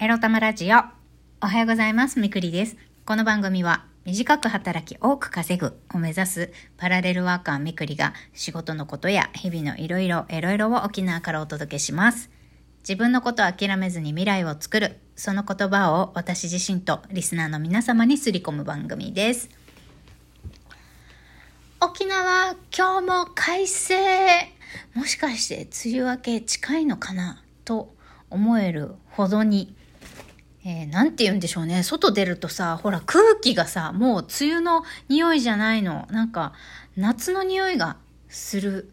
エロタマラジオ。おはようございます。みくりです。この番組は、短く働き多く稼ぐを目指すパラレルワーカーみくりが仕事のことや日々のいろいろいろいろを沖縄からお届けします。自分のことを諦めずに未来を作る、その言葉を私自身とリスナーの皆様にすり込む番組です。沖縄、今日も快晴もしかして梅雨明け近いのかな？と思えるほどに、えー、なんて言うんでしょうね。外出るとさ、ほら空気がさ、もう梅雨の匂いじゃないの。なんか、夏の匂いがする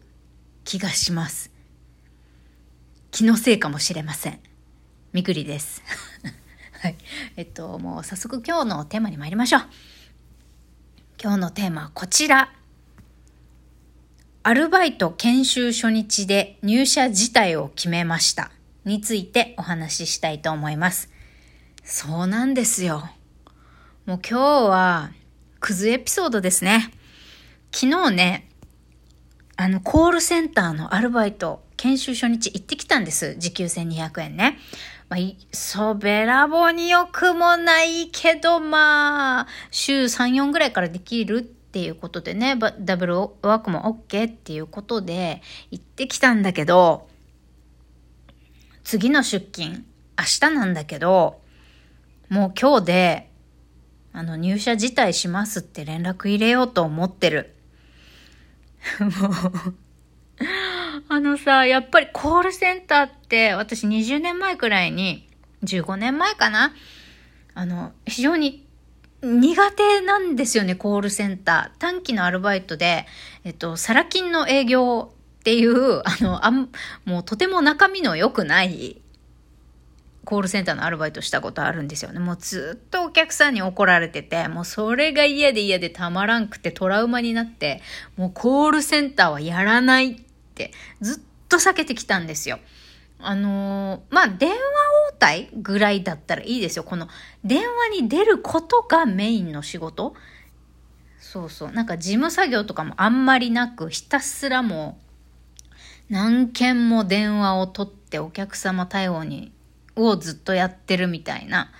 気がします。気のせいかもしれません。みくりです。はい。えっと、もう早速今日のテーマに参りましょう。今日のテーマはこちら。アルバイト研修初日で入社自体を決めました。についてお話ししたいと思います。そうなんですよ。もう今日は、クズエピソードですね。昨日ね、あの、コールセンターのアルバイト、研修初日行ってきたんです。時給1200円ね。まあ、いそべらぼによくもないけど、まあ、週3、4ぐらいからできるっていうことでね、ダブルワークも OK っていうことで行ってきたんだけど、次の出勤、明日なんだけど、もう今日で、あの、入社辞退しますって連絡入れようと思ってる。もうあのさ、やっぱりコールセンターって私20年前くらいに、15年前かな？あの、非常に苦手なんですよね、コールセンター。短期のアルバイトで、えっと、サラ金の営業っていう、あの、あん、もうとても中身の良くないコールセンターのアルバイトしたことあるんですよね。もうずっとお客さんに怒られてて、もうそれが嫌で嫌でたまらんくてトラウマになって、もうコールセンターはやらないってずっと避けてきたんですよ。あのー、まあ、電話応対ぐらいだったらいいですよ。この電話に出ることがメインの仕事。そうそう。なんか事務作業とかもあんまりなく、ひたすらもう何件も電話を取ってお客様対応に、をずっとやってるみたいな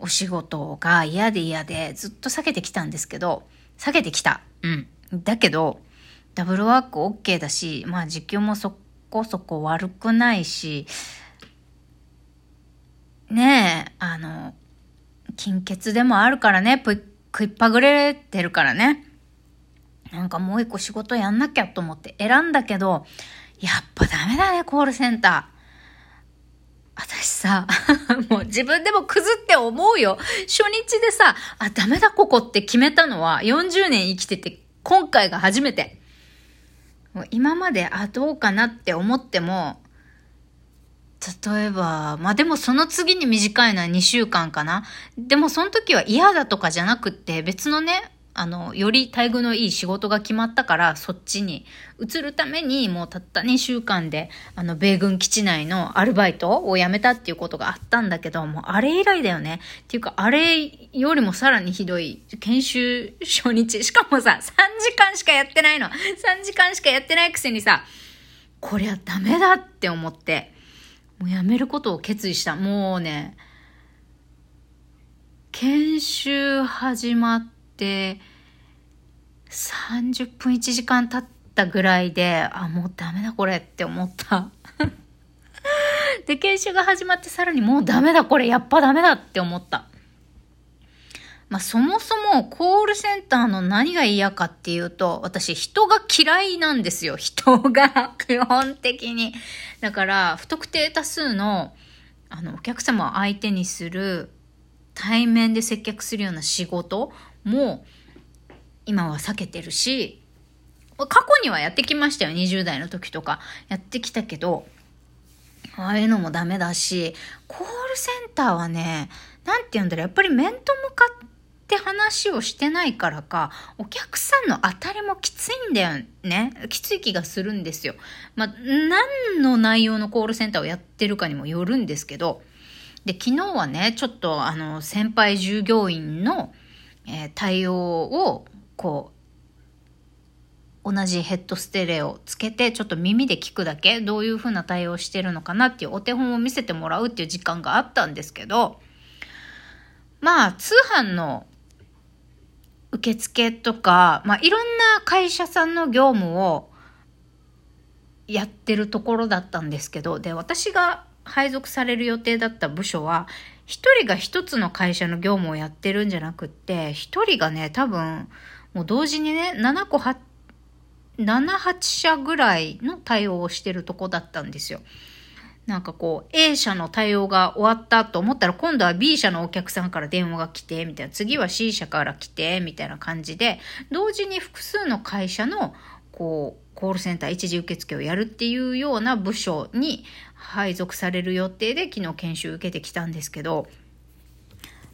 お仕事が嫌で嫌でずっと避けてきたんですけど、避けてきた。うん。だけど、ダブルワーク OK だし、まあ時給もそこそこ悪くないし、ねえ、あの、金欠でもあるからね、食いっぱぐれてるからね。なんかもう一個仕事やんなきゃと思って選んだけど、やっぱダメだね、コールセンター。私さ、もう自分でもくずって思うよ。初日でさ、あ、ダメだここって決めたのは40年生きてて今回が初めて。もう今まで、あ、どうかなって思っても、例えば、まあでもその次に短いのは2週間かな。でもその時は嫌だとかじゃなくって別のね、あの、より待遇のいい仕事が決まったから、そっちに移るために、もうたった2週間で、あの、米軍基地内のアルバイトを辞めたっていうことがあったんだけど、もうあれ以来だよね。っていうか、あれよりもさらにひどい、研修初日。しかもさ、3時間しかやってないの。3時間しかやってないくせにさ、こりゃダメだって思って、もう辞めることを決意した。もうね、研修始まって、30分1時間経ったぐらいで、あ、もうダメだこれって思った。で、研修が始まってさらにもうダメだこれ、やっぱダメだって思った。まあ、そもそもコールセンターの何が嫌かっていうと、私人が嫌いなんですよ。人が、基本的に。だから、不特定多数の、あの、お客様を相手にする、対面で接客するような仕事も、今は避けてるし、過去にはやってきましたよ。20代の時とか。やってきたけど、ああいうのもダメだし、コールセンターはね、なんて言うんだろう、やっぱり面と向かって話をしてないからか、お客さんの当たりもきついんだよね。きつい気がするんですよ。まあ、何の内容のコールセンターをやってるかにもよるんですけど、で、昨日はね、ちょっとあの、先輩従業員の、えー、対応をこう同じヘッドステレオつけてちょっと耳で聞くだけどういう風な対応してるのかなっていうお手本を見せてもらうっていう時間があったんですけどまあ通販の受付とか、まあ、いろんな会社さんの業務をやってるところだったんですけどで私が配属される予定だった部署は一人が一つの会社の業務をやってるんじゃなくって一人がね多分もう同時にね7個8 78社ぐらいの対応をしてるとこだったんですよ。なんかこう A 社の対応が終わったと思ったら今度は B 社のお客さんから電話が来てみたいな次は C 社から来てみたいな感じで同時に複数の会社のこうコールセンター一時受付をやるっていうような部署に配属される予定で昨日研修受けてきたんですけど、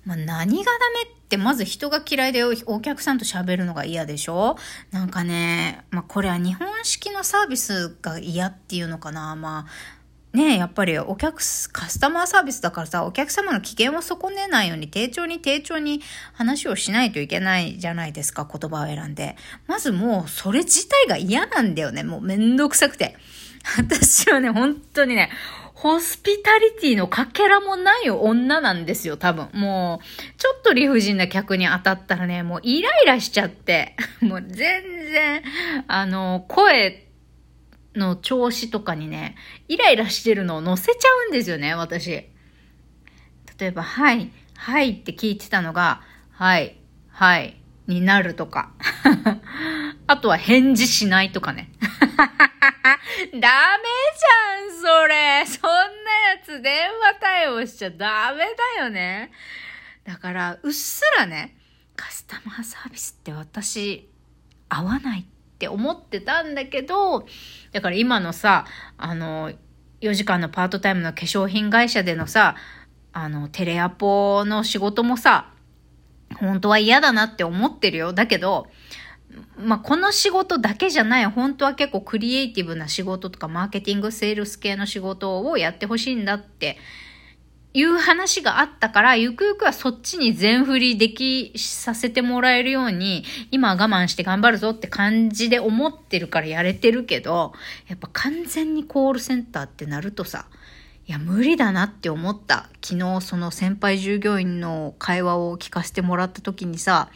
まあ、何がダメってまず人が嫌いでお客さんと喋るのが嫌でしょ？なんかね、まあ、これは日本式のサービスが嫌っていうのかな。まあねやっぱりお客、カスタマーサービスだからさ、お客様の機嫌を損ねないように、丁重に丁重に話をしないといけないじゃないですか、言葉を選んで。まずもう、それ自体が嫌なんだよね。もうめんどくさくて。私はね、本当にね、ホスピタリティのかけらもない女なんですよ、多分。もう、ちょっと理不尽な客に当たったらね、もうイライラしちゃって、もう全然、あの、声の調子とかにね、イライラしてるのを載せちゃうんですよね、私。例えば、はい、はいって聞いてたのが、はい、はい、になるとか。あとは返事しないとかね。ダメじゃん、それ。そんなやつ電話対応しちゃダメだよね。だから、うっすらね、カスタマーサービスって私、合わないってって思ってたんだけど、だから今のさ、あの、4時間のパートタイムの化粧品会社でのさ、あの、テレアポの仕事もさ、本当は嫌だなって思ってるよ。だけど、まあ、この仕事だけじゃない、本当は結構クリエイティブな仕事とか、マーケティング、セールス系の仕事をやってほしいんだっていう話があったから、ゆくゆくはそっちに全振りできさせてもらえるように、今は我慢して頑張るぞって感じで思ってるからやれてるけど、やっぱ完全にコールセンターってなるとさ、いや、無理だなって思った。昨日その先輩従業員の会話を聞かせてもらった時にさ、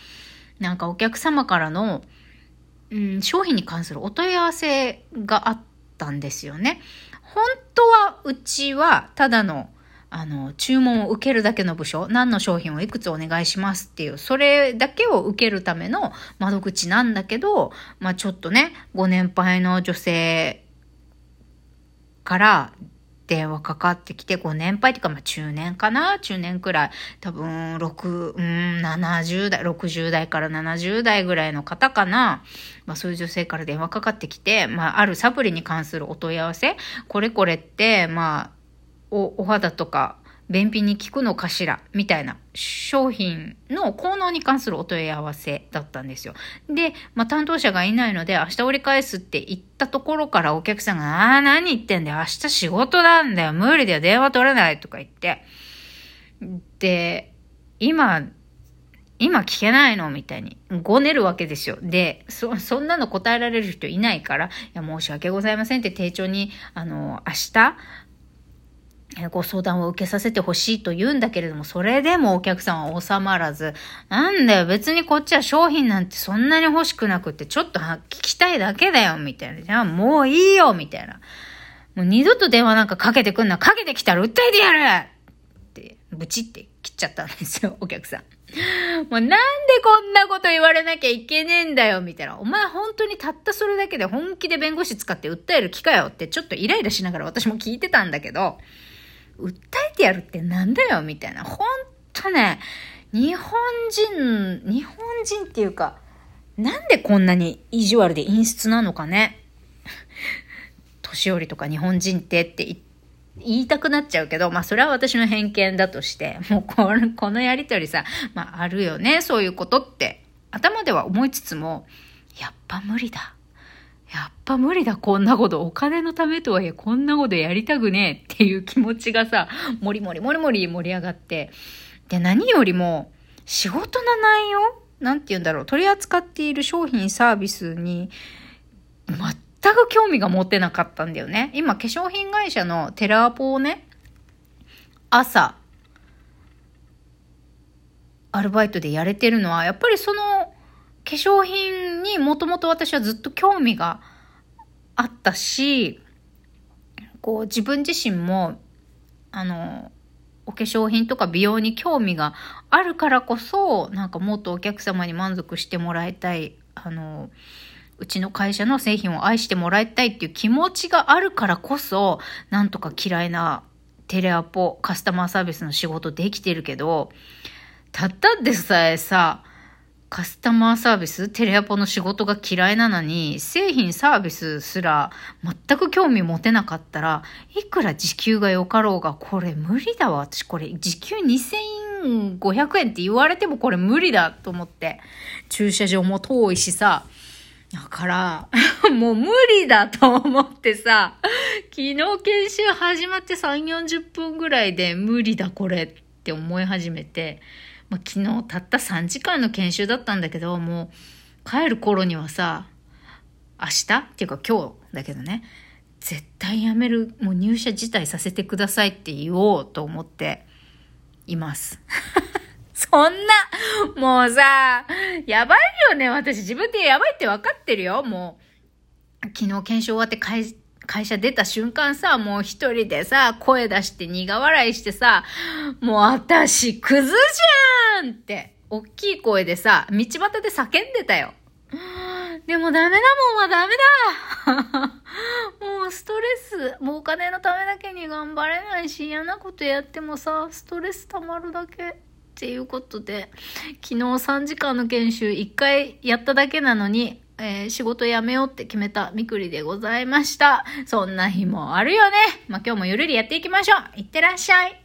なんかお客様からの、うん、商品に関するお問い合わせがあったんですよね。本当はうちはただのあの、注文を受けるだけの部署、何の商品をいくつお願いしますっていう、それだけを受けるための窓口なんだけど、まあちょっとね、ご年配の女性から電話かかってきて、ご年配っていうか、まあ中年かな？中年くらい。多分、6、うん、70代、60代から70代ぐらいの方かな？まあそういう女性から電話かかってきて、まああるサプリに関するお問い合わせ、これこれって、まあ、おお肌とか便秘に効くのかしらみたいな商品の効能に関するお問い合わせだったんですよ。で、まあ、担当者がいないので明日折り返すって言ったところからお客さんが、ああ、何言ってんだよ。明日仕事なんだよ。無理だよ。電話取れないとか言って。で、今、今聞けないのみたいに、ごねるわけですよ。で、そ、そんなの答えられる人いないから、いや、申し訳ございませんって丁重に、あの、明日、ご相談を受けさせてほしいと言うんだけれども、それでもお客さんは収まらず、なんだよ、別にこっちは商品なんてそんなに欲しくなくって、ちょっと聞きたいだけだよ、みたいな。じゃあもういいよ、みたいな。もう二度と電話なんかかけてくんな、かけてきたら訴えてやるって、ブチって切っちゃったんですよ、お客さん。もうなんでこんなこと言われなきゃいけねえんだよ、みたいな。お前本当にたったそれだけで本気で弁護士使って訴える気かよってちょっとイライラしながら私も聞いてたんだけど、訴えてやるってなんだよみたいな。ほんとね、日本人、日本人っていうか、なんでこんなに意地悪で陰湿なのかね。年寄りとか日本人ってって言いたくなっちゃうけど、まあそれは私の偏見だとして、もうこのこのやりとりさ、まああるよね、そういうことって頭では思いつつも、やっぱ無理だ。やっぱ無理だ、こんなこと。お金のためとはいえ、こんなことやりたくねえっていう気持ちがさ、もりもりもりもり盛り上がって。で、何よりも、仕事の内容なんて言うんだろう。取り扱っている商品サービスに全く興味が持てなかったんだよね。今、化粧品会社のテラーポをね、朝、アルバイトでやれてるのは、やっぱりその化粧品にもともと私はずっと興味があったし、こう自分自身も、あの、お化粧品とか美容に興味があるからこそ、なんかもっとお客様に満足してもらいたい、あの、うちの会社の製品を愛してもらいたいっていう気持ちがあるからこそ、なんとか嫌いなテレアポ、カスタマーサービスの仕事できてるけど、たったでさえさ、カスタマーサービス、テレアポの仕事が嫌いなのに、製品サービスすら全く興味持てなかったら、いくら時給が良かろうが、これ無理だわ。私これ時給2500円って言われてもこれ無理だと思って。駐車場も遠いしさ。だから、もう無理だと思ってさ、昨日研修始まって3、40分ぐらいで無理だこれって思い始めて、まあ、昨日たった3時間の研修だったんだけど、もう帰る頃にはさ、明日？っていうか今日だけどね、絶対やめる、もう入社辞退させてくださいって言おうと思っています。そんな、もうさ、やばいよね。私自分でやばいって分かってるよ。もう、昨日研修終わって会会社出た瞬間さ、もう一人でさ、声出して苦笑いしてさ、もう私、クズじゃんって、大きい声でさ、道端で叫んでたよ。でもダメだもんはダメだ もうストレス、もうお金のためだけに頑張れないし、嫌なことやってもさ、ストレス溜まるだけ。っていうことで、昨日3時間の研修1回やっただけなのに、えー、仕事辞めようって決めたみくりでございました。そんな日もあるよね。まあ、今日もゆるりやっていきましょう。いってらっしゃい。